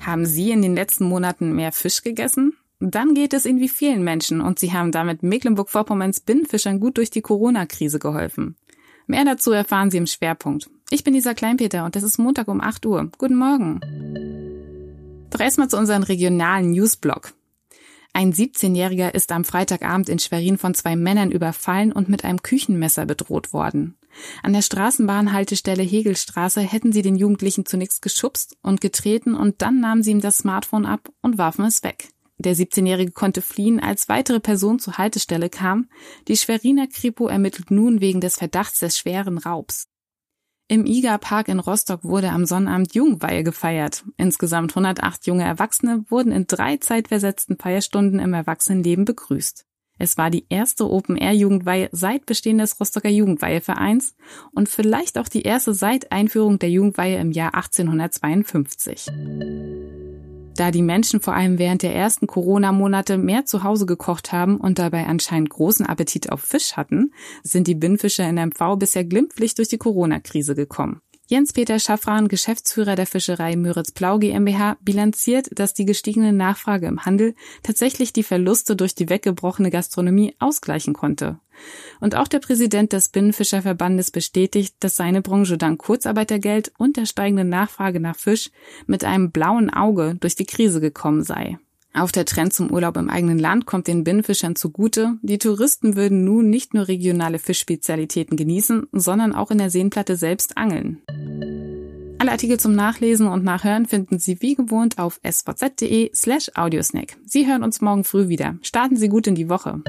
Haben Sie in den letzten Monaten mehr Fisch gegessen? Dann geht es Ihnen wie vielen Menschen und Sie haben damit Mecklenburg-Vorpommerns Binnenfischern gut durch die Corona-Krise geholfen. Mehr dazu erfahren Sie im Schwerpunkt. Ich bin Lisa Kleinpeter und es ist Montag um 8 Uhr. Guten Morgen. Doch erstmal zu unserem regionalen Newsblog. Ein 17-Jähriger ist am Freitagabend in Schwerin von zwei Männern überfallen und mit einem Küchenmesser bedroht worden. An der Straßenbahnhaltestelle Hegelstraße hätten sie den Jugendlichen zunächst geschubst und getreten und dann nahmen sie ihm das Smartphone ab und warfen es weg. Der 17-Jährige konnte fliehen, als weitere Personen zur Haltestelle kam. Die Schweriner Kripo ermittelt nun wegen des Verdachts des schweren Raubs. Im IGA Park in Rostock wurde am Sonnabend Jugendweihe gefeiert. Insgesamt 108 junge Erwachsene wurden in drei zeitversetzten Feierstunden im Erwachsenenleben begrüßt. Es war die erste Open-Air-Jugendweihe seit Bestehen des Rostocker Jugendweihevereins und vielleicht auch die erste seit Einführung der Jugendweihe im Jahr 1852. Da die Menschen vor allem während der ersten Corona-Monate mehr zu Hause gekocht haben und dabei anscheinend großen Appetit auf Fisch hatten, sind die Binnenfischer in MV bisher glimpflich durch die Corona-Krise gekommen. Jens-Peter Schaffran, Geschäftsführer der Fischerei Müritz-Blau GmbH, bilanziert, dass die gestiegene Nachfrage im Handel tatsächlich die Verluste durch die weggebrochene Gastronomie ausgleichen konnte. Und auch der Präsident des Binnenfischerverbandes bestätigt, dass seine Branche dank Kurzarbeitergeld und der steigenden Nachfrage nach Fisch mit einem blauen Auge durch die Krise gekommen sei. Auch der Trend zum Urlaub im eigenen Land kommt den Binnenfischern zugute. Die Touristen würden nun nicht nur regionale Fischspezialitäten genießen, sondern auch in der Seenplatte selbst angeln. Alle Artikel zum Nachlesen und Nachhören finden Sie wie gewohnt auf svz.de slash audiosnack. Sie hören uns morgen früh wieder. Starten Sie gut in die Woche.